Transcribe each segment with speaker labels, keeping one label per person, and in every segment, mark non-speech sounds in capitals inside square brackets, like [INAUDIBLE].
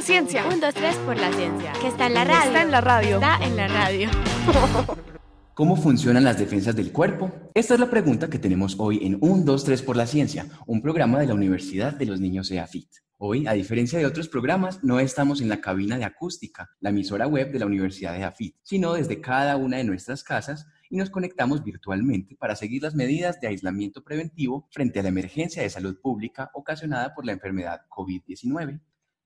Speaker 1: la ciencia.
Speaker 2: Un, dos, tres por la ciencia. Que está en la radio.
Speaker 1: Está en la radio.
Speaker 2: Está en la radio. [LAUGHS]
Speaker 3: ¿Cómo funcionan las defensas del cuerpo? Esta es la pregunta que tenemos hoy en Un, dos, tres por la ciencia, un programa de la Universidad de los Niños EAFIT. Hoy, a diferencia de otros programas, no estamos en la cabina de acústica, la emisora web de la Universidad de EAFIT, sino desde cada una de nuestras casas y nos conectamos virtualmente para seguir las medidas de aislamiento preventivo frente a la emergencia de salud pública ocasionada por la enfermedad COVID-19.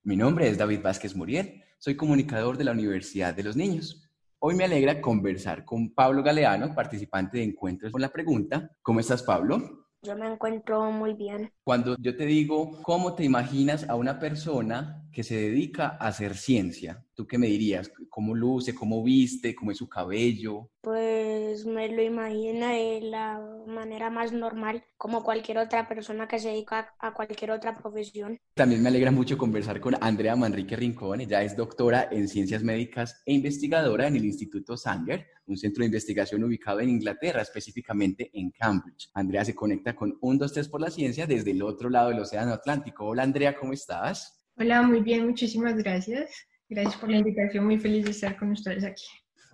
Speaker 3: Mi nombre es David Vázquez Muriel, soy comunicador de la Universidad de los Niños. Hoy me alegra conversar con Pablo Galeano, participante de Encuentros con la Pregunta. ¿Cómo estás, Pablo?
Speaker 4: Yo me encuentro muy bien.
Speaker 3: Cuando yo te digo, ¿cómo te imaginas a una persona que se dedica a hacer ciencia? ¿Tú qué me dirías? ¿Cómo luce? ¿Cómo viste? ¿Cómo es su cabello?
Speaker 4: Pues me lo imagino de la manera más normal, como cualquier otra persona que se dedica a cualquier otra profesión.
Speaker 3: También me alegra mucho conversar con Andrea Manrique Rincón. Ella es doctora en ciencias médicas e investigadora en el Instituto Sanger, un centro de investigación ubicado en Inglaterra, específicamente en Cambridge. Andrea se conecta con un 2, 3 por la ciencia desde el otro lado del Océano Atlántico. Hola Andrea, ¿cómo estás?
Speaker 5: Hola, muy bien, muchísimas gracias. Gracias por la invitación, muy feliz de estar con ustedes aquí.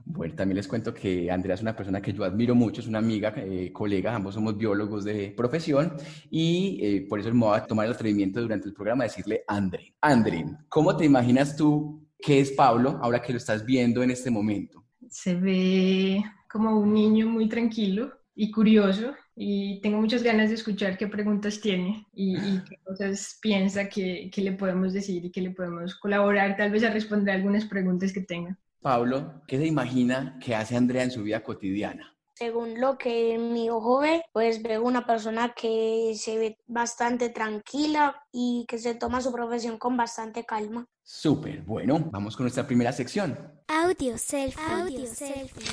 Speaker 3: Bueno, también les cuento que Andrea es una persona que yo admiro mucho, es una amiga, eh, colega, ambos somos biólogos de profesión y eh, por eso me voy a tomar el atrevimiento durante el programa de decirle Andre. Andre, ¿cómo te imaginas tú qué es Pablo ahora que lo estás viendo en este momento?
Speaker 5: Se ve como un niño muy tranquilo y curioso y tengo muchas ganas de escuchar qué preguntas tiene y, y qué cosas piensa que, que, le podemos decir y que le podemos colaborar tal vez a responder algunas preguntas que tenga.
Speaker 3: Pablo, ¿qué se imagina que hace Andrea en su vida cotidiana?
Speaker 4: Según lo que mi ojo ve, pues veo una persona que se ve bastante tranquila y que se toma su profesión con bastante calma.
Speaker 3: Súper, bueno, vamos con nuestra primera sección.
Speaker 6: Audio selfie. Audio selfie.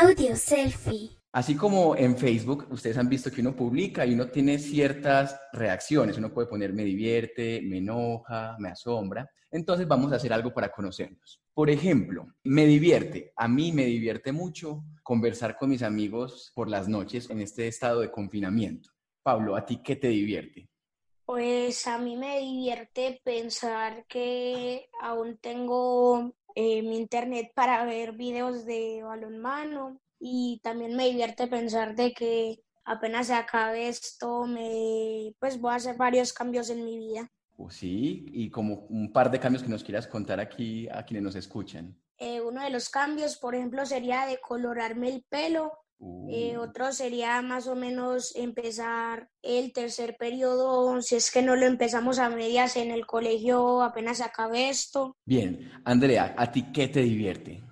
Speaker 6: Audio selfie.
Speaker 3: Así como en Facebook, ustedes han visto que uno publica y uno tiene ciertas reacciones. Uno puede poner me divierte, me enoja, me asombra. Entonces vamos a hacer algo para conocernos. Por ejemplo, me divierte. A mí me divierte mucho conversar con mis amigos por las noches en este estado de confinamiento. Pablo, ¿a ti qué te divierte?
Speaker 4: Pues a mí me divierte pensar que aún tengo eh, mi internet para ver videos de balonmano y también me divierte pensar de que apenas se acabe esto, me, pues voy a hacer varios cambios en mi vida.
Speaker 3: Pues sí, y como un par de cambios que nos quieras contar aquí a quienes nos escuchan.
Speaker 4: Eh, uno de los cambios, por ejemplo, sería decolorarme el pelo. Eh,
Speaker 3: Uh,
Speaker 4: otro sería más o menos empezar el tercer periodo, si es que no lo empezamos a medias en el colegio, apenas se acabe esto.
Speaker 3: Bien, Andrea, ¿a ti qué te divierte?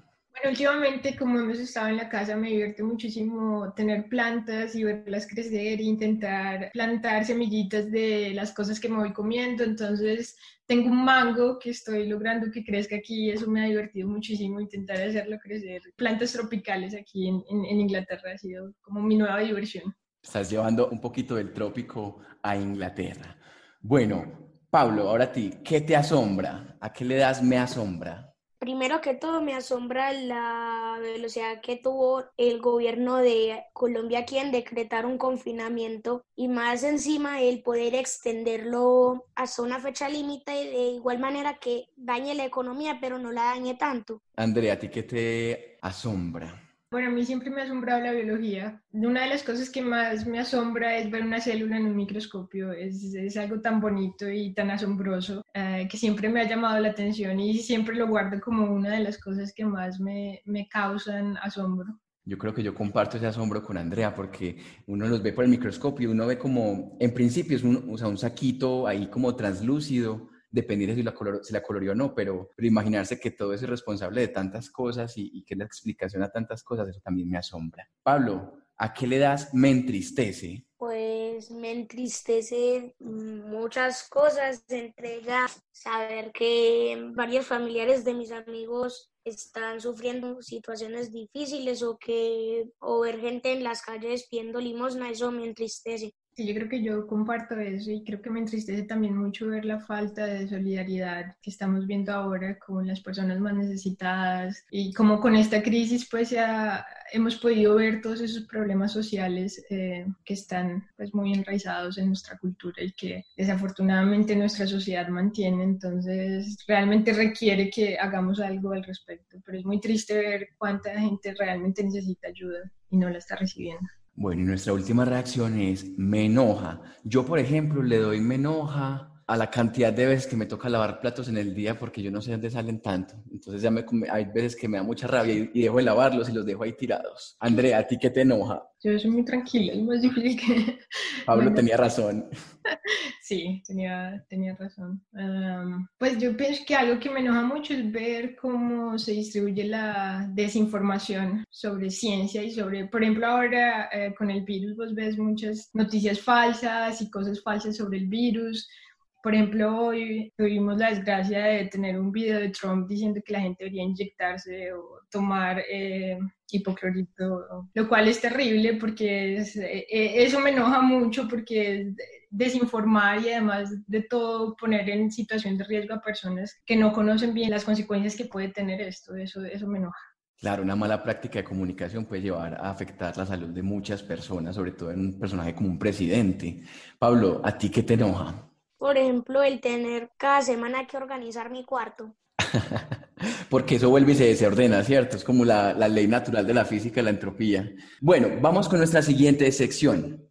Speaker 5: Bueno, últimamente como hemos estado en la casa me divierte muchísimo tener plantas y verlas crecer e intentar plantar semillitas de las cosas que me voy comiendo. Entonces tengo un mango que estoy logrando que crezca aquí eso me ha divertido muchísimo intentar hacerlo crecer. Plantas tropicales aquí en Inglaterra ha sido como mi nueva diversión.
Speaker 3: Estás llevando un poquito del trópico a Inglaterra. Bueno, Pablo, ahora a ti, ¿qué te asombra? ¿A qué le das me asombra?
Speaker 4: Primero que todo me asombra la velocidad que tuvo el gobierno de Colombia aquí en decretar un confinamiento y más encima el poder extenderlo hasta una fecha límite de igual manera que dañe la economía pero no la dañe tanto.
Speaker 3: Andrea, ¿a ti qué te asombra?
Speaker 5: Bueno, a mí siempre me ha asombrado la biología. Una de las cosas que más me asombra es ver una célula en un microscopio. Es, es algo tan bonito y tan asombroso eh, que siempre me ha llamado la atención y siempre lo guardo como una de las cosas que más me, me causan asombro.
Speaker 3: Yo creo que yo comparto ese asombro con Andrea porque uno los ve por el microscopio, uno ve como, en principio es un, o sea, un saquito ahí como translúcido, dependiendo si la, color, si la colorió o no, pero, pero, imaginarse que todo es responsable de tantas cosas y, que es la explicación a tantas cosas, eso también me asombra. Pablo, ¿a qué le das me entristece?
Speaker 4: Pues Pues me entristece muchas cosas, entre ellas saber que varios familiares de mis amigos están sufriendo situaciones difíciles o que o ver gente en las calles pidiendo limosna, eso me entristece.
Speaker 5: Sí, yo creo que yo comparto eso y creo que me entristece también mucho ver la falta de solidaridad que estamos viendo ahora con las personas más necesitadas y como con esta crisis pues ya hemos podido ver todos esos problemas sociales eh, que están pues muy enraizados en nuestra cultura y que desafortunadamente nuestra sociedad mantiene, entonces realmente requiere que hagamos algo al respecto, pero es muy triste ver cuánta gente realmente necesita ayuda y no la está recibiendo.
Speaker 3: Bueno, y nuestra última reacción es me enoja. Yo, por ejemplo, le doy me enoja a la cantidad de veces que me toca lavar platos en el día porque yo no sé dónde salen tanto. Entonces ya me, hay veces que me da mucha rabia y, dejo de lavarlos y los dejo ahí tirados. Andrea, ¿a ti qué te enoja?
Speaker 5: Yo soy muy tranquila, es más difícil que...
Speaker 3: Pablo [LAUGHS] tenía razón. [LAUGHS]
Speaker 5: sí, tenía, tenía razón. pues yo pienso que algo que me enoja mucho es ver cómo se distribuye la desinformación sobre ciencia y sobre, por ejemplo, ahora eh, con el virus vos ves muchas noticias falsas y cosas falsas sobre el virus por ejemplo, hoy tuvimos la desgracia de tener un video de Trump diciendo que la gente debería inyectarse o tomar eh, hipoclorito, lo cual es terrible porque eh, eso me enoja mucho porque desinformar y además de todo poner en situación de riesgo a personas que no conocen bien las consecuencias que puede tener esto, eso, eso me enoja.
Speaker 3: Claro, una mala práctica de comunicación puede llevar a afectar la salud de muchas personas, sobre todo en un personaje como un presidente. Pablo, ¿a ti qué te enoja?
Speaker 4: Por ejemplo, el tener cada semana que organizar mi cuarto. [LAUGHS]
Speaker 3: Porque eso vuelve y se desordena, ¿cierto? Es como la, la ley natural de la física, la entropía. Bueno, vamos con nuestra siguiente sección.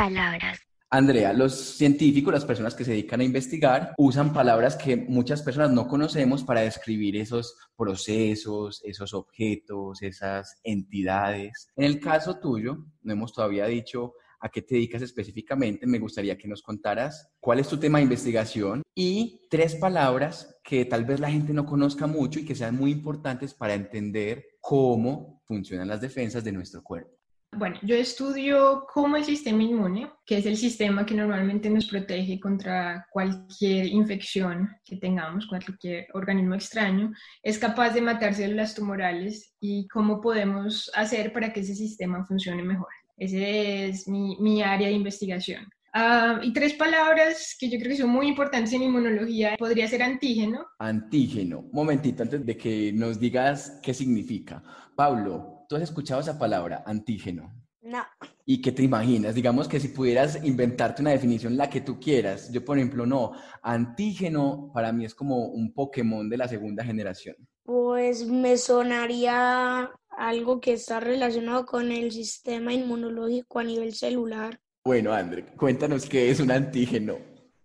Speaker 6: Palabras.
Speaker 3: Andrea, los científicos, las personas que se dedican a investigar, usan palabras que muchas personas no conocemos para describir esos procesos, esos objetos, esas entidades. En el caso tuyo, no hemos todavía dicho a qué te dedicas específicamente, me gustaría que nos contaras cuál es tu tema de investigación y tres palabras que tal vez la gente no conozca mucho y que sean muy importantes para entender cómo funcionan las defensas de nuestro cuerpo.
Speaker 5: Bueno, yo estudio cómo el sistema inmune, que es el sistema que normalmente nos protege contra cualquier infección que tengamos, cualquier organismo extraño, es capaz de matar células tumorales y cómo podemos hacer para que ese sistema funcione mejor. Ese es mi, área de investigación. Ah, y tres palabras que yo creo que son muy importantes en inmunología. Podría ser antígeno.
Speaker 3: Antígeno. momentito antes de que nos digas qué significa. Pablo, ¿tú has escuchado esa palabra, antígeno?
Speaker 4: No.
Speaker 3: ¿Y qué te imaginas? Digamos que si pudieras inventarte una definición, la que tú quieras. Yo, por ejemplo, no. Antígeno para mí es como un Pokémon de la segunda generación.
Speaker 4: Pues me sonaría algo que está relacionado con el sistema inmunológico a nivel celular.
Speaker 3: Bueno, André, cuéntanos qué es un antígeno.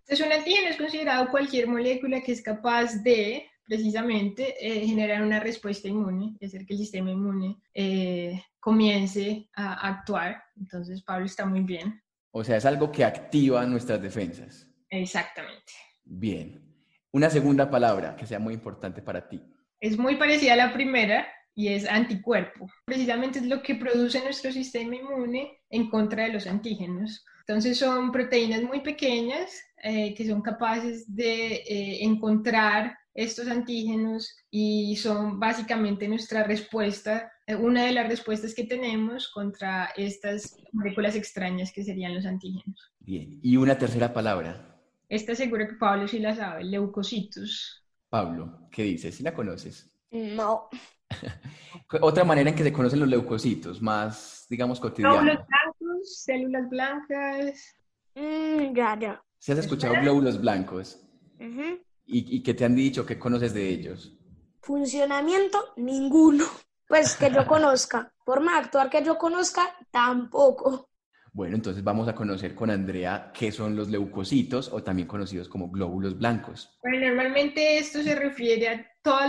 Speaker 5: Es un antígeno es considerado cualquier molécula que es capaz de precisamente eh, generar una respuesta inmune, es decir, que el sistema inmune eh, comience a actuar. Entonces, Pablo está muy bien.
Speaker 3: O sea, es algo que activa nuestras defensas.
Speaker 5: Exactamente.
Speaker 3: Bien. Una segunda palabra que sea muy importante para ti.
Speaker 5: Es muy parecida a la primera, y es anticuerpo. Precisamente es lo que produce nuestro sistema inmune en contra de los antígenos. Entonces son proteínas muy pequeñas eh, que son capaces de eh, encontrar estos antígenos y son básicamente nuestra respuesta, eh, una de las respuestas que tenemos contra estas moléculas extrañas que serían los antígenos.
Speaker 3: Bien, y una tercera palabra.
Speaker 5: Esta seguro que Pablo sí la sabe, leucocitos.
Speaker 3: Pablo, ¿qué dices? ¿Sí la conoces?
Speaker 4: No. [LAUGHS]
Speaker 3: Otra manera en que se conocen los leucocitos, más, digamos, cotidiana.
Speaker 5: Glóbulos blancos, células blancas.
Speaker 4: Mm, ya, ya.
Speaker 3: ¿Si has escuchado glóbulos blancos? ¿Y, ¿Y qué te han dicho? ¿Qué conoces de ellos?
Speaker 4: Funcionamiento, ninguno. Pues que yo [LAUGHS] conozca. Forma de actuar que yo conozca, tampoco.
Speaker 3: Bueno, entonces vamos a conocer con Andrea qué son los leucocitos o también conocidos como glóbulos blancos.
Speaker 5: Bueno, normalmente esto se refiere a todo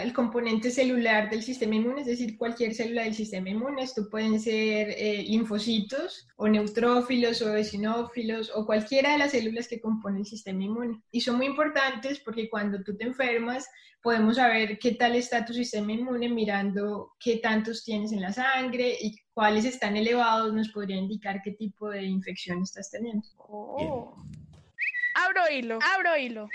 Speaker 5: el componente celular del sistema inmune, es decir, cualquier célula del sistema inmune. Esto pueden ser eh, linfocitos o neutrófilos o eosinófilos o cualquiera de las células que componen el sistema inmune. Y son muy importantes porque cuando tú te enfermas, podemos saber qué tal está tu sistema inmune mirando qué tantos tienes en la sangre y cuáles están elevados nos podría indicar qué tipo de infección estás teniendo.
Speaker 1: Oh. Abro hilo, abro hilo.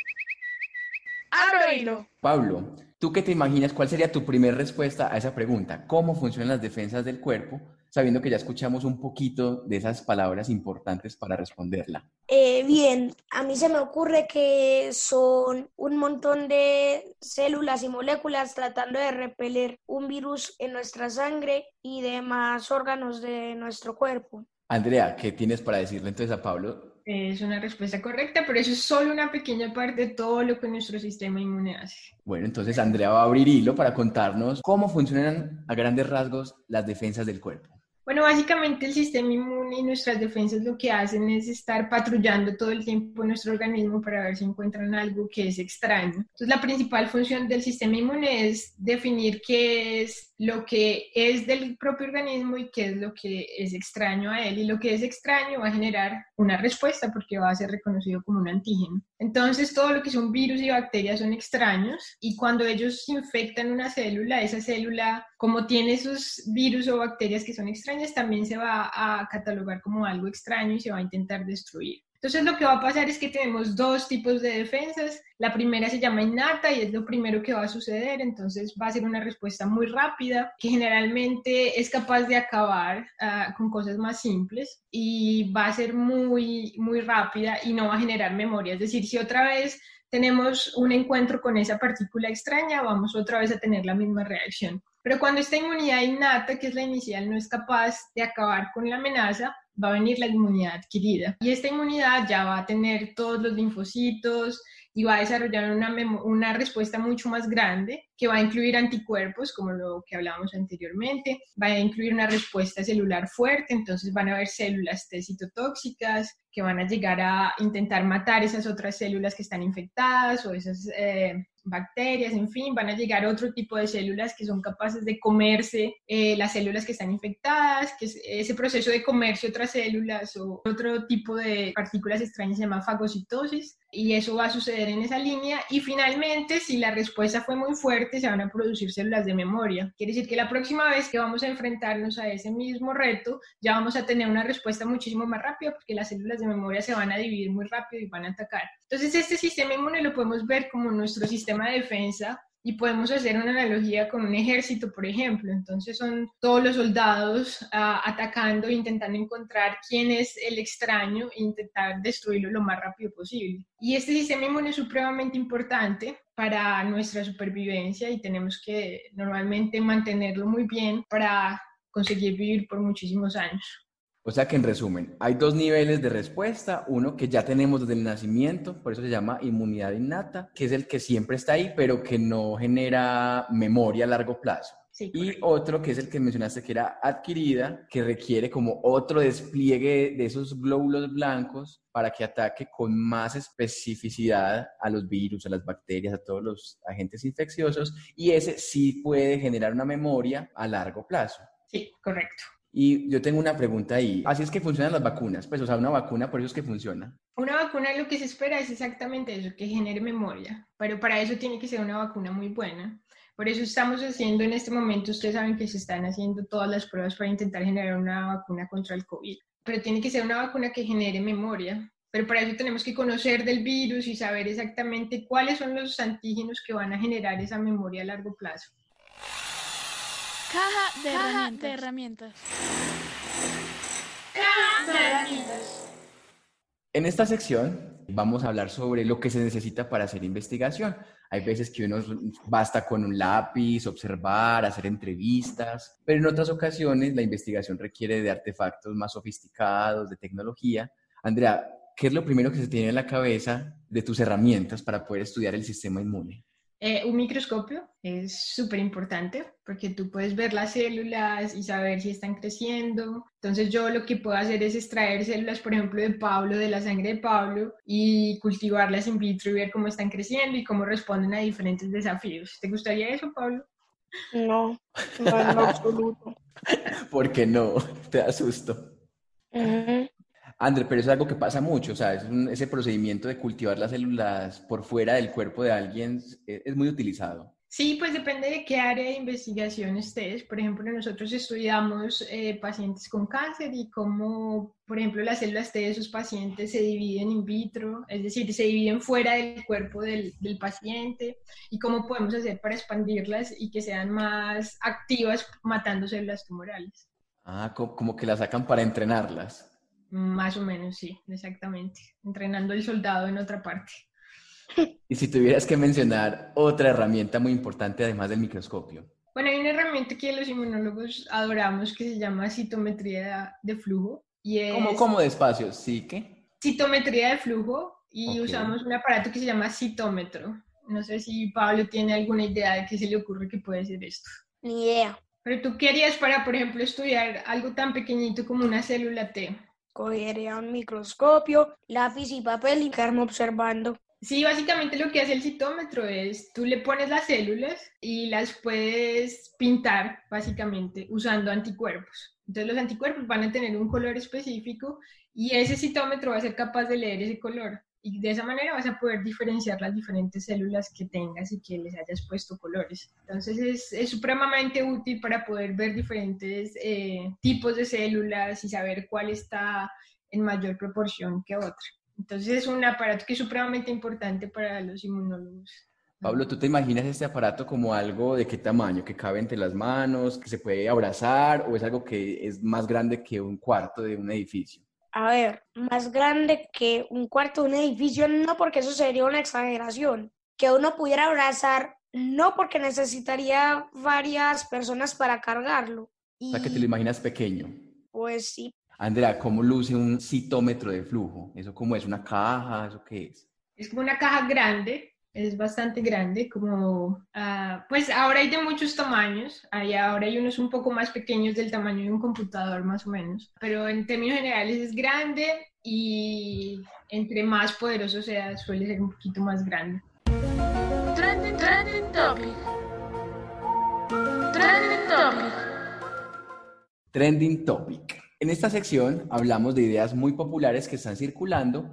Speaker 1: Abro hilo.
Speaker 3: Pablo, ¿tú qué te imaginas? ¿Cuál sería tu primera respuesta a esa pregunta? ¿Cómo funcionan las defensas del cuerpo? Sabiendo que ya escuchamos un poquito de esas palabras importantes para responderla.
Speaker 4: Eh, bien, a mí se me ocurre que son un montón de células y moléculas tratando de repeler un virus en nuestra sangre y demás órganos de nuestro cuerpo.
Speaker 3: Andrea, ¿qué tienes para decirle entonces a Pablo
Speaker 5: es una respuesta correcta, pero eso es solo una pequeña parte de todo lo que nuestro sistema inmune hace.
Speaker 3: Bueno, entonces Andrea va a abrir hilo para contarnos cómo funcionan a grandes rasgos las defensas del cuerpo.
Speaker 5: Bueno, básicamente el sistema inmune y nuestras defensas lo que hacen es estar patrullando todo el tiempo nuestro organismo para ver si encuentran algo que es extraño. Entonces, la principal función del sistema inmune es definir qué es lo que es del propio organismo y qué es lo que es extraño a él. Y lo que es extraño va a generar una respuesta porque va a ser reconocido como un antígeno. Entonces, todo lo que son virus y bacterias son extraños y cuando ellos infectan una célula, esa célula, como tiene esos virus o bacterias que son extrañas, también se va a catalogar como algo extraño y se va a intentar destruir. Entonces lo que va a pasar es que tenemos dos tipos de defensas. La primera se llama innata y es lo primero que va a suceder, entonces va a ser una respuesta muy rápida que generalmente es capaz de acabar ah, con cosas más simples y va a ser muy, muy rápida y no va a generar memoria. Es decir, si otra vez tenemos un encuentro con esa partícula extraña, vamos otra vez a tener la misma reacción. Pero cuando esta inmunidad innata, que es la inicial, no es capaz de acabar con la amenaza, va a venir la inmunidad adquirida. Y esta inmunidad ya va a tener todos los linfocitos y va a desarrollar una, una respuesta mucho más grande que va a incluir anticuerpos, como lo que hablábamos anteriormente, va a incluir una respuesta celular fuerte, entonces van a haber células T citotóxicas que van a llegar a intentar matar esas otras células que están infectadas o esas eh, bacterias, en fin, van a llegar otro tipo de células que son capaces de comerse eh, las células que están infectadas, que ese proceso de comerse otras células o otro tipo de partículas extrañas se llama fagocitosis y eso va a suceder en esa línea. Y finalmente si la respuesta fue muy fuerte se van a producir células de memoria. Quiere decir que la próxima vez que vamos a enfrentarnos a ese mismo reto ya vamos a tener una respuesta muchísimo más rápida porque las células de memoria se van a dividir muy rápido y van a atacar. Entonces este sistema inmune lo podemos ver como nuestro sistema de defensa y podemos hacer una analogía con un ejército, por ejemplo. Entonces son todos los soldados ah, atacando intentando encontrar quién es el extraño e intentar destruirlo lo más rápido posible. Y este sistema inmune es supremamente importante para nuestra supervivencia y tenemos que normalmente mantenerlo muy bien para conseguir vivir por muchísimos años.
Speaker 3: O sea que en resumen, hay dos niveles de respuesta, uno que ya tenemos desde el nacimiento, por eso se llama inmunidad innata, que es el que siempre está ahí, pero que no genera memoria a largo plazo. y otro que es el que mencionaste que era adquirida, que requiere como otro despliegue de esos glóbulos blancos para que ataque con más especificidad a los virus, a las bacterias, a todos los agentes infecciosos, y ese sí puede generar una memoria a largo plazo.
Speaker 5: Sí, correcto.
Speaker 3: Y yo tengo una pregunta ahí. Así es que funcionan las vacunas. Pues, o sea, una vacuna, por eso es que funciona.
Speaker 5: Una vacuna lo que se espera es exactamente eso, que genere memoria. Pero para eso tiene que ser una vacuna muy buena. Por eso estamos haciendo en este momento, ustedes saben que se están haciendo todas las pruebas para intentar generar una vacuna contra el COVID. Pero tiene que ser una vacuna que genere memoria. Pero para eso tenemos que conocer del virus y saber exactamente cuáles son los antígenos que van a generar esa memoria a largo plazo.
Speaker 1: Caja de herramientas.
Speaker 5: Caja de herramientas.
Speaker 3: En esta sección vamos a hablar sobre lo que se necesita para hacer investigación. Hay veces que uno basta con un lápiz, observar, hacer entrevistas, pero en otras ocasiones la investigación requiere de artefactos más sofisticados, de tecnología. Andrea, ¿qué es lo primero que se tiene en la cabeza de tus herramientas para poder estudiar el sistema inmune?
Speaker 5: Eh, un microscopio es súper importante porque tú puedes ver las células y saber si están creciendo. Entonces yo lo que puedo hacer es extraer células, por ejemplo, de Pablo, de la sangre de Pablo, y cultivarlas in vitro y ver cómo están creciendo y cómo responden a diferentes desafíos. ¿Te gustaría eso, Pablo?
Speaker 4: No, no en [LAUGHS] absoluto.
Speaker 3: ¿Por qué no? Te asusto. André, pero es algo que pasa mucho, o sea, ese procedimiento de cultivar las células por fuera del cuerpo de alguien es, muy utilizado.
Speaker 5: Sí, pues depende de qué área de investigación estés. Por ejemplo, nosotros estudiamos eh, pacientes con cáncer y cómo, por ejemplo, las células T de esos pacientes se dividen in vitro, es decir, se dividen fuera del cuerpo del, del paciente y cómo podemos hacer para expandirlas y que sean más activas matando células tumorales.
Speaker 3: Ah, como que las sacan para entrenarlas.
Speaker 5: Más o menos, sí, exactamente. Entrenando al soldado en otra parte. [LAUGHS]
Speaker 3: Y si tuvieras que mencionar otra herramienta muy importante además del microscopio.
Speaker 5: Bueno, hay una herramienta que los inmunólogos adoramos que se llama citometría de flujo. Y es...
Speaker 3: ¿Cómo, cómo despacio? ¿Sí qué?
Speaker 5: Citometría de flujo y usamos un aparato que se llama citómetro. No sé si Pablo tiene alguna idea de qué se le ocurre que puede ser esto.
Speaker 4: Ni idea.
Speaker 5: Pero tú querías para, por ejemplo, estudiar algo tan pequeñito como una célula T.
Speaker 4: Cogería un microscopio, lápiz y papel y quedarme observando.
Speaker 5: Sí, básicamente lo que hace el citómetro es, tú le pones las células y las puedes pintar, básicamente, usando anticuerpos. Entonces los anticuerpos van a tener un color específico y ese citómetro va a ser capaz de leer ese color. Y de esa manera vas a poder diferenciar las diferentes células que tengas y que les hayas puesto colores. Entonces es, es supremamente útil para poder ver diferentes eh, tipos de células y saber cuál está en mayor proporción que otra. Entonces es un aparato que es supremamente importante para los inmunólogos.
Speaker 3: Pablo, ¿tú te imaginas este aparato como algo de qué tamaño? ¿Que cabe entre las manos? ¿Que se puede abrazar? ¿O es algo que es más grande que un cuarto de un edificio?
Speaker 4: A ver, más grande que un cuarto de un edificio, no porque eso sería una exageración. Que uno pudiera abrazar, no porque necesitaría varias personas para cargarlo.
Speaker 3: O sea, que te lo imaginas pequeño.
Speaker 4: Pues sí,
Speaker 3: Andrea, ¿cómo luce un citómetro de flujo? ¿Eso cómo es? ¿Una caja? ¿Eso qué es?
Speaker 5: Es como una caja grande, es bastante grande, como, ah, pues ahora hay de muchos tamaños, hay, ahora hay unos un poco más pequeños del tamaño de un computador más o menos, pero en términos generales es grande y entre más poderoso sea suele ser un poquito más grande.
Speaker 1: Trending, trending topic. Trending topic.
Speaker 3: Trending topic. En esta sección hablamos de ideas muy populares que están circulando,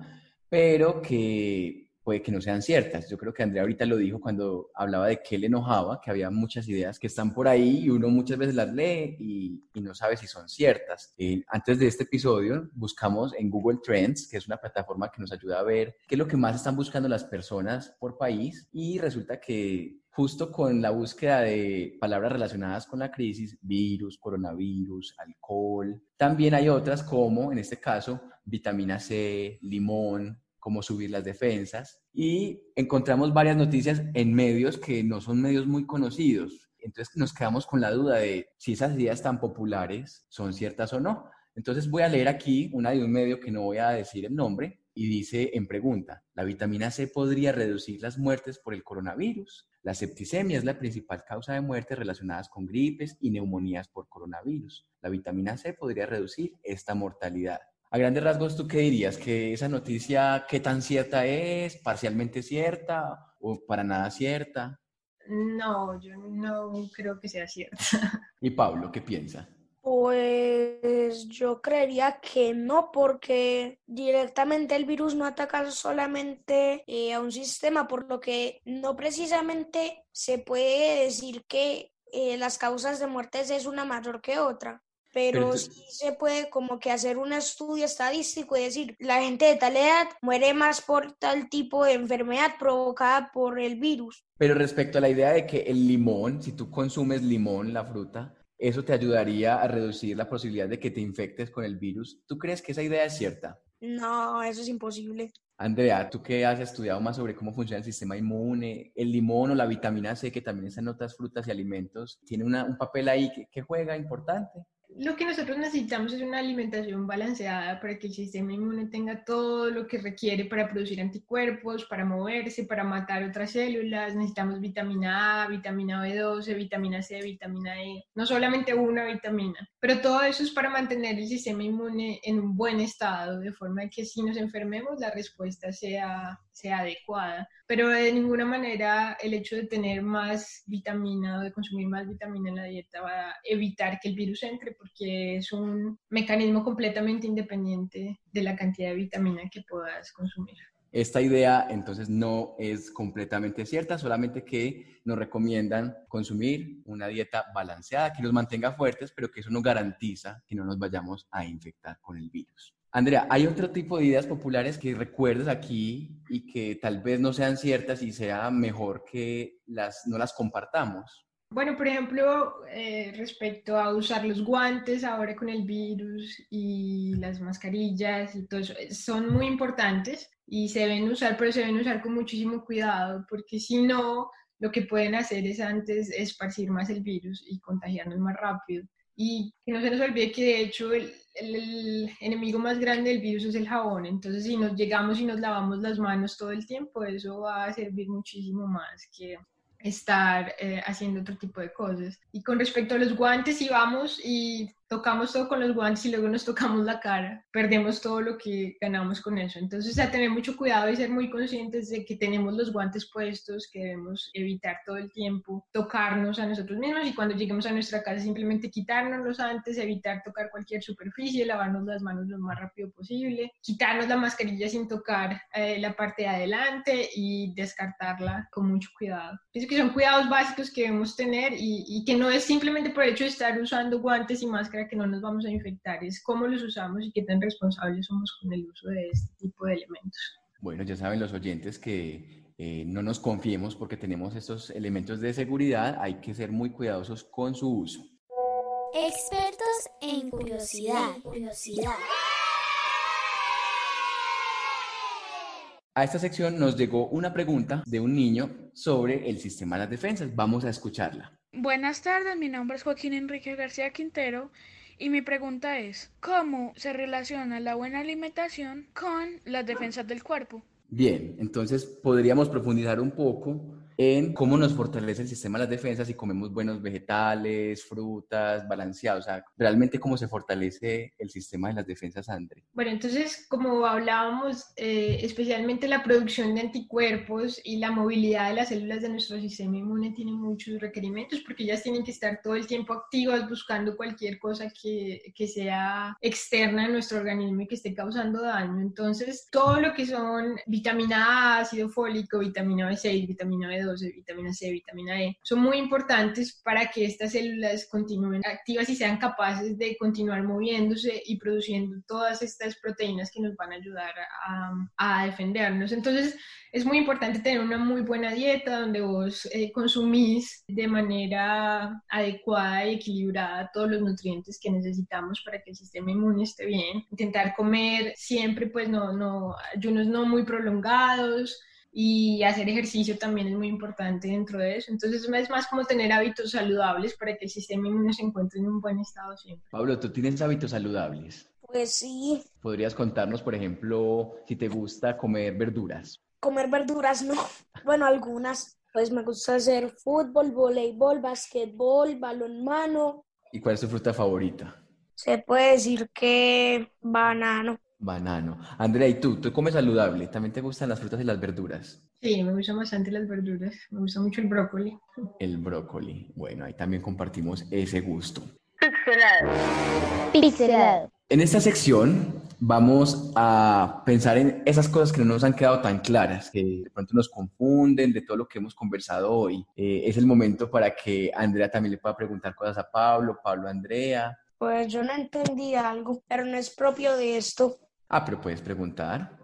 Speaker 3: pero que puede que no sean ciertas. Yo creo que Andrea ahorita lo dijo cuando hablaba de qué le enojaba, que había muchas ideas que están por ahí y uno muchas veces las lee y, no sabe si son ciertas. Eh, antes de este episodio buscamos en Google Trends, que es una plataforma que nos ayuda a ver qué es lo que más están buscando las personas por país y resulta que justo con la búsqueda de palabras relacionadas con la crisis, virus, coronavirus, alcohol. También hay otras como, en este caso, vitamina C, limón, cómo subir las defensas. Y encontramos varias noticias en medios que no son medios muy conocidos. Entonces nos quedamos con la duda de si esas ideas tan populares son ciertas o no. Entonces voy a leer aquí una de un medio que no voy a decir el nombre y dice en pregunta, ¿la vitamina C podría reducir las muertes por el coronavirus? La septicemia es la principal causa de muerte relacionadas con gripes y neumonías por coronavirus. La vitamina C podría reducir esta mortalidad. A grandes rasgos, ¿tú qué dirías? ¿Que esa noticia qué tan cierta es? ¿Parcialmente cierta o para nada cierta?
Speaker 5: No, yo no creo que sea cierta. [LAUGHS]
Speaker 3: ¿Y Pablo, qué piensa?
Speaker 4: Pues yo creería que no, porque directamente el virus no ataca solamente eh, a un sistema, por lo que no precisamente se puede decir que eh, las causas de muertes es una mayor que otra. Pero, sí se puede como que hacer un estudio estadístico y decir, la gente de tal edad muere más por tal tipo de enfermedad provocada por el virus.
Speaker 3: Pero respecto a la idea de que el limón, si tú consumes limón, la fruta, eso te ayudaría a reducir la posibilidad de que te infectes con el virus. ¿Tú crees que esa idea es cierta?
Speaker 4: No, eso es imposible.
Speaker 3: Andrea, tú que has estudiado más sobre cómo funciona el sistema inmune, el limón o la vitamina C, que también están en otras frutas y alimentos, tiene un papel ahí que juega importante
Speaker 5: lo que nosotros necesitamos es una alimentación balanceada para que el sistema inmune tenga todo lo que requiere para producir anticuerpos, para moverse, para matar otras células. Necesitamos vitamina A, vitamina B12, vitamina C, vitamina E, no solamente una vitamina, pero todo eso es para mantener el sistema inmune en un buen estado, de forma que si nos enfermemos la respuesta sea, sea adecuada. Pero de ninguna manera el hecho de tener más vitamina o de consumir más vitamina en la dieta va a evitar que el virus entre porque es un mecanismo completamente independiente de la cantidad de vitamina que puedas consumir.
Speaker 3: Esta idea entonces no es completamente cierta, solamente que nos recomiendan consumir una dieta balanceada que nos mantenga fuertes, pero que eso no garantiza que no nos vayamos a infectar con el virus. Andrea, ¿hay otro tipo de ideas populares que recuerdes aquí y que tal vez no sean ciertas y sea mejor que las, no las compartamos?
Speaker 5: Bueno, por ejemplo, eh, respecto a usar los guantes ahora con el virus y las mascarillas y todo eso, eh, son muy importantes y se deben usar, pero se deben usar con muchísimo cuidado porque si no, lo que pueden hacer es antes esparcir más el virus y contagiarnos más rápido. Y que no se nos olvide que de hecho el, el, enemigo más grande del virus es el jabón. Entonces, si nos llegamos y nos lavamos las manos todo el tiempo, eso va a servir muchísimo más que estar eh, haciendo otro tipo de cosas. Y con respecto a los guantes, si vamos y tocamos todo con los guantes y luego nos tocamos la cara, perdemos todo lo que ganamos con eso. Entonces, a tener mucho cuidado y ser muy conscientes de que tenemos los guantes puestos, que debemos evitar todo el tiempo tocarnos a nosotros mismos y cuando lleguemos a nuestra casa simplemente quitárnoslos antes, evitar tocar cualquier superficie, lavarnos las manos lo más rápido posible, quitarnos la mascarilla sin tocar eh, la parte de adelante y descartarla con mucho cuidado. Pienso que son cuidados básicos que debemos tener y, y que no es simplemente por el hecho de estar usando guantes y máscaras que no nos vamos a infectar, es cómo los usamos y qué tan responsables somos con el uso de este tipo de elementos.
Speaker 3: Bueno, ya saben los oyentes que eh, no nos confiemos porque tenemos estos elementos de seguridad, hay que ser muy cuidadosos con su uso.
Speaker 6: Expertos en curiosidad. curiosidad.
Speaker 3: A esta sección nos llegó una pregunta de un niño sobre el sistema de las defensas. Vamos a escucharla.
Speaker 1: Buenas tardes, mi nombre es Joaquín Enrique García Quintero y mi pregunta es, ¿cómo se relaciona la buena alimentación con las defensas del cuerpo?
Speaker 3: Bien, entonces podríamos profundizar un poco en cómo nos fortalece el sistema de las defensas si comemos buenos vegetales, frutas, balanceados, o sea, realmente cómo se fortalece el sistema de las defensas, Andre.
Speaker 5: Bueno, entonces, como hablábamos, eh, especialmente la producción de anticuerpos y la movilidad de las células de nuestro sistema inmune tiene muchos requerimientos porque ellas tienen que estar todo el tiempo activas buscando cualquier cosa que, que sea externa a nuestro organismo y que esté causando daño. Entonces, todo lo que son vitamina A, ácido fólico, vitamina B6, vitamina B2, vitamina C, vitamina E, son muy importantes para que estas células continúen activas y sean capaces de continuar moviéndose y produciendo todas estas proteínas que nos van a ayudar a, a defendernos. Entonces, es muy importante tener una muy buena dieta donde vos eh, consumís de manera adecuada y equilibrada todos los nutrientes que necesitamos para que el sistema inmune esté bien. Intentar comer siempre, pues no, no, ayunos no muy prolongados, y hacer ejercicio también es muy importante dentro de eso. Entonces es más como tener hábitos saludables para que el sistema inmune se encuentre en un buen estado siempre.
Speaker 3: Pablo, ¿tú tienes hábitos saludables?
Speaker 4: Pues sí.
Speaker 3: ¿Podrías contarnos, por ejemplo, si te gusta comer verduras?
Speaker 4: Comer verduras no. [LAUGHS] Bueno, algunas. Pues me gusta hacer fútbol, voleibol, basquetbol, balonmano.
Speaker 3: ¿Y cuál es tu fruta favorita?
Speaker 4: Se puede decir que banano.
Speaker 3: Banano. Andrea, ¿y tú? ¿Tú comes saludable? ¿También te gustan las frutas y las verduras?
Speaker 5: Sí, me gustan bastante las verduras. Me gusta mucho el brócoli.
Speaker 3: El brócoli. Bueno, ahí también compartimos ese gusto.
Speaker 6: Pixelado. Pixelado.
Speaker 3: En esta sección vamos a pensar en esas cosas que no nos han quedado tan claras, que de pronto nos confunden de todo lo que hemos conversado hoy. Eh, es el momento para que Andrea también le pueda preguntar cosas a Pablo, Pablo a Andrea.
Speaker 4: Pues yo no entendí algo, pero no es propio de esto.
Speaker 3: Ah, pero puedes preguntar.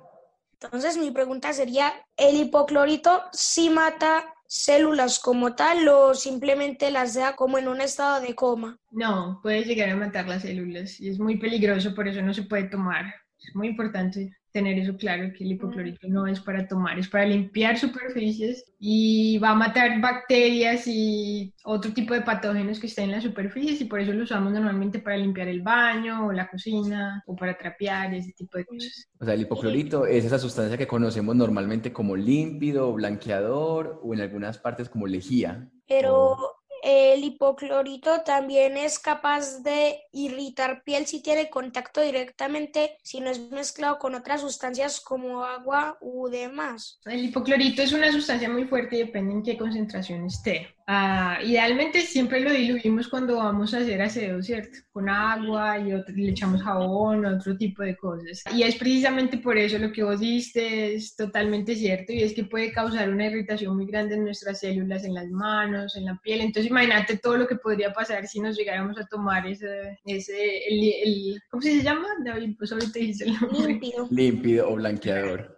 Speaker 4: Entonces mi pregunta sería, ¿el hipoclorito sí mata células como tal o simplemente las deja como en un estado de coma?
Speaker 5: No, puede llegar a matar las células y es muy peligroso, por eso no se puede tomar. Es muy importante tener eso claro, que el hipoclorito no es para tomar, es para limpiar superficies y va a matar bacterias y otro tipo de patógenos que estén en las superficies y por eso lo usamos normalmente para limpiar el baño o la cocina o para trapear, ese tipo de cosas.
Speaker 3: O sea, el hipoclorito es esa sustancia que conocemos normalmente como límpido, blanqueador o en algunas partes como lejía.
Speaker 4: Pero el hipoclorito también es capaz de irritar piel si tiene contacto directamente, si no es mezclado con otras sustancias como agua u demás.
Speaker 5: El hipoclorito es una sustancia muy fuerte y depende en qué concentración esté. Ah, idealmente siempre lo diluimos cuando vamos a hacer aseo, ¿cierto? Con agua y le echamos jabón, otro tipo de cosas. Y es precisamente por eso lo que vos diste es totalmente cierto y es que puede causar una irritación muy grande en nuestras células, en las manos, en la piel. Entonces imagínate todo lo que podría pasar si nos llegáramos a tomar ese, ese el, ¿cómo se llama? David, pues ahorita dice el
Speaker 4: nombre. Límpido.
Speaker 3: Límpido o blanqueador.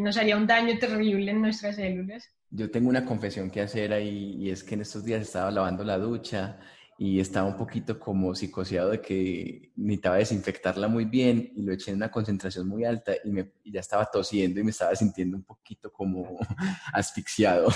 Speaker 5: Nos haría un daño terrible en nuestras células.
Speaker 3: Yo tengo una confesión que hacer ahí y es que en estos días estaba lavando la ducha y estaba un poquito como psicoseado de que necesitaba desinfectarla muy bien y lo eché en una concentración muy alta y, me, ya estaba tosiendo y me estaba sintiendo un poquito como [LAUGHS] asfixiado.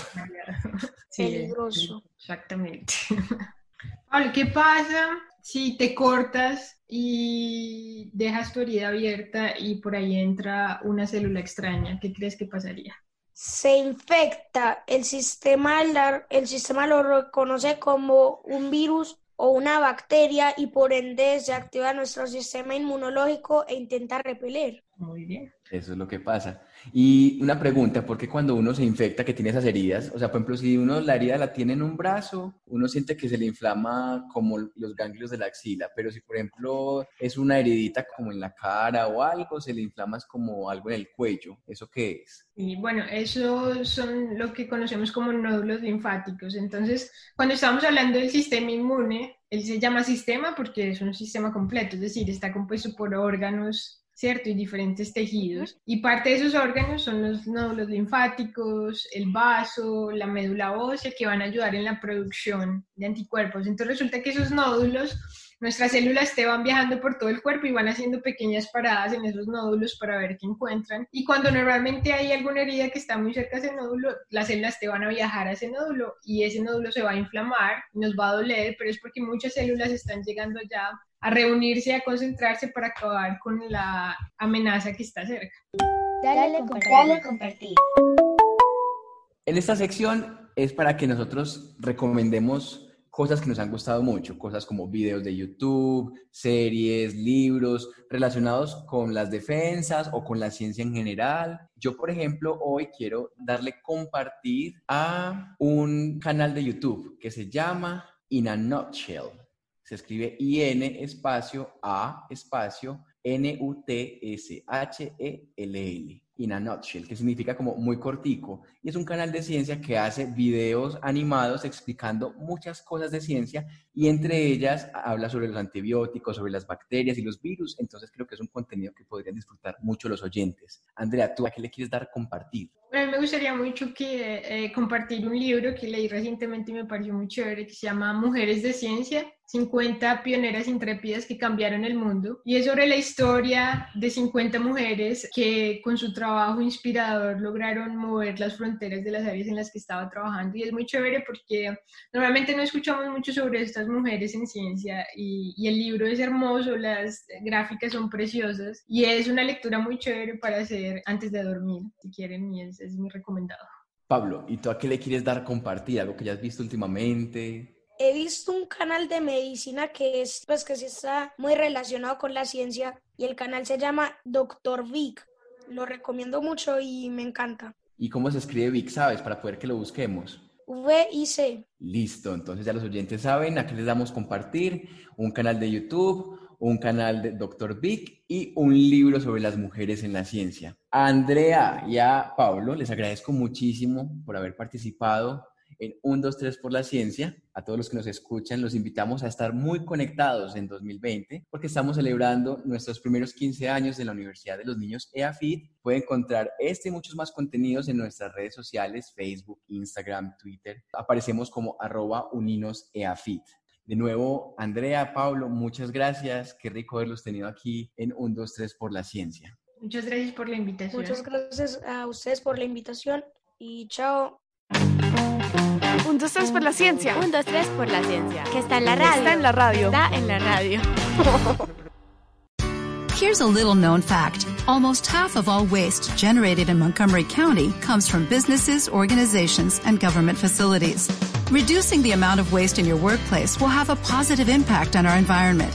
Speaker 4: Sí, Peligroso.
Speaker 5: Exactamente. [LAUGHS] ¿qué pasa si te cortas y dejas tu herida abierta y por ahí entra una célula extraña? ¿Qué crees que pasaría?
Speaker 4: se infecta, el sistema, el sistema lo reconoce como un virus o una bacteria y por ende se activa nuestro sistema inmunológico e intenta repeler.
Speaker 5: Muy bien.
Speaker 3: Eso es lo que pasa. Y una pregunta, ¿por qué cuando uno se infecta que tiene esas heridas? O sea, por ejemplo, si uno la herida la tiene en un brazo, uno siente que se le inflama como los ganglios de la axila, pero si por ejemplo es una heridita como en la cara o algo, se le inflama como algo en el cuello. ¿Eso qué es?
Speaker 5: Y bueno, eso son lo que conocemos como nódulos linfáticos. Entonces, cuando estamos hablando del sistema inmune, él se llama sistema porque es un sistema completo, es decir, está compuesto por órganos ¿cierto? Y diferentes tejidos. Y parte de esos órganos son los nódulos linfáticos, el vaso, la médula ósea, que van a ayudar en la producción de anticuerpos. Entonces resulta que esos nódulos, nuestras células te van viajando por todo el cuerpo y van haciendo pequeñas paradas en esos nódulos para ver qué encuentran. Y cuando normalmente hay alguna herida que está muy cerca de ese nódulo, las células te van a viajar a ese nódulo y ese nódulo se va a inflamar, nos va a doler, pero es porque muchas células están llegando ya a reunirse y a concentrarse para acabar con la amenaza que está cerca.
Speaker 6: Dale, compartir. compartir.
Speaker 3: En esta sección es para que nosotros recomendemos cosas que nos han gustado mucho, cosas como videos de YouTube, series, libros relacionados con las defensas o con la ciencia en general. Yo, por ejemplo, hoy quiero darle compartir a un canal de YouTube que se llama In a Nutshell. Se escribe IN espacio A espacio N-U-T-S-H-E-L-L. In a nutshell, que significa como muy cortico. Y es un canal de ciencia que hace videos animados explicando muchas cosas de ciencia y entre ellas habla sobre los antibióticos, sobre las bacterias y los virus. Entonces creo que es un contenido que podrían disfrutar mucho los oyentes. Andrea, ¿tú a qué le quieres dar compartir?
Speaker 5: Bueno, me gustaría mucho que eh, compartir un libro que leí recientemente y me pareció muy chévere que se llama Mujeres de Ciencia 50 pioneras intrépidas que cambiaron el mundo y es sobre la historia de 50 mujeres que con su trabajo inspirador lograron mover las fronteras de las áreas en las que estaba trabajando y es muy chévere porque normalmente no escuchamos mucho sobre estas mujeres en ciencia y, y el libro es hermoso, las gráficas son preciosas y es una lectura muy chévere para hacer antes de dormir, si quieren, y es, es mi recomendado.
Speaker 3: Pablo, ¿y tú a qué le quieres dar compartir? ¿Algo que ya has visto últimamente?
Speaker 4: He visto un canal de medicina que es, pues que sí está muy relacionado con la ciencia y el canal se llama Doctor Vic. Lo recomiendo mucho y me encanta.
Speaker 3: ¿Y cómo se escribe Vic, sabes, para poder que lo busquemos?
Speaker 4: V-I-C.
Speaker 3: Listo, entonces ya los oyentes saben, aquí les damos compartir un canal de YouTube, un canal de Doctor Vic y un libro sobre las mujeres en la ciencia. A Andrea y a Pablo les agradezco muchísimo por haber participado en 1, 2, 3 por la ciencia. A todos los que nos escuchan, los invitamos a estar muy conectados en 2020 porque estamos celebrando nuestros primeros 15 años de la Universidad de los Niños EAFIT. Puede encontrar este y muchos más contenidos en nuestras redes sociales, Facebook, Instagram, Twitter. Aparecemos como arroba uninosEAFIT. De nuevo, Andrea, Pablo, muchas gracias. Qué rico haberlos tenido aquí en 1, 2, 3 por la ciencia.
Speaker 5: Muchas gracias por la invitación.
Speaker 4: Muchas gracias a ustedes por la invitación y chao.
Speaker 2: Un, dos, tres por la ciencia.
Speaker 7: Un, dos, tres por la ciencia. Que está en la radio.
Speaker 2: Está en la radio.
Speaker 7: Está en la radio. [LAUGHS]
Speaker 8: Here's a little known fact. Almost half of all waste generated in Montgomery County comes from businesses, organizations, and government facilities. Reducing the amount of waste in your workplace will have a positive impact on our environment.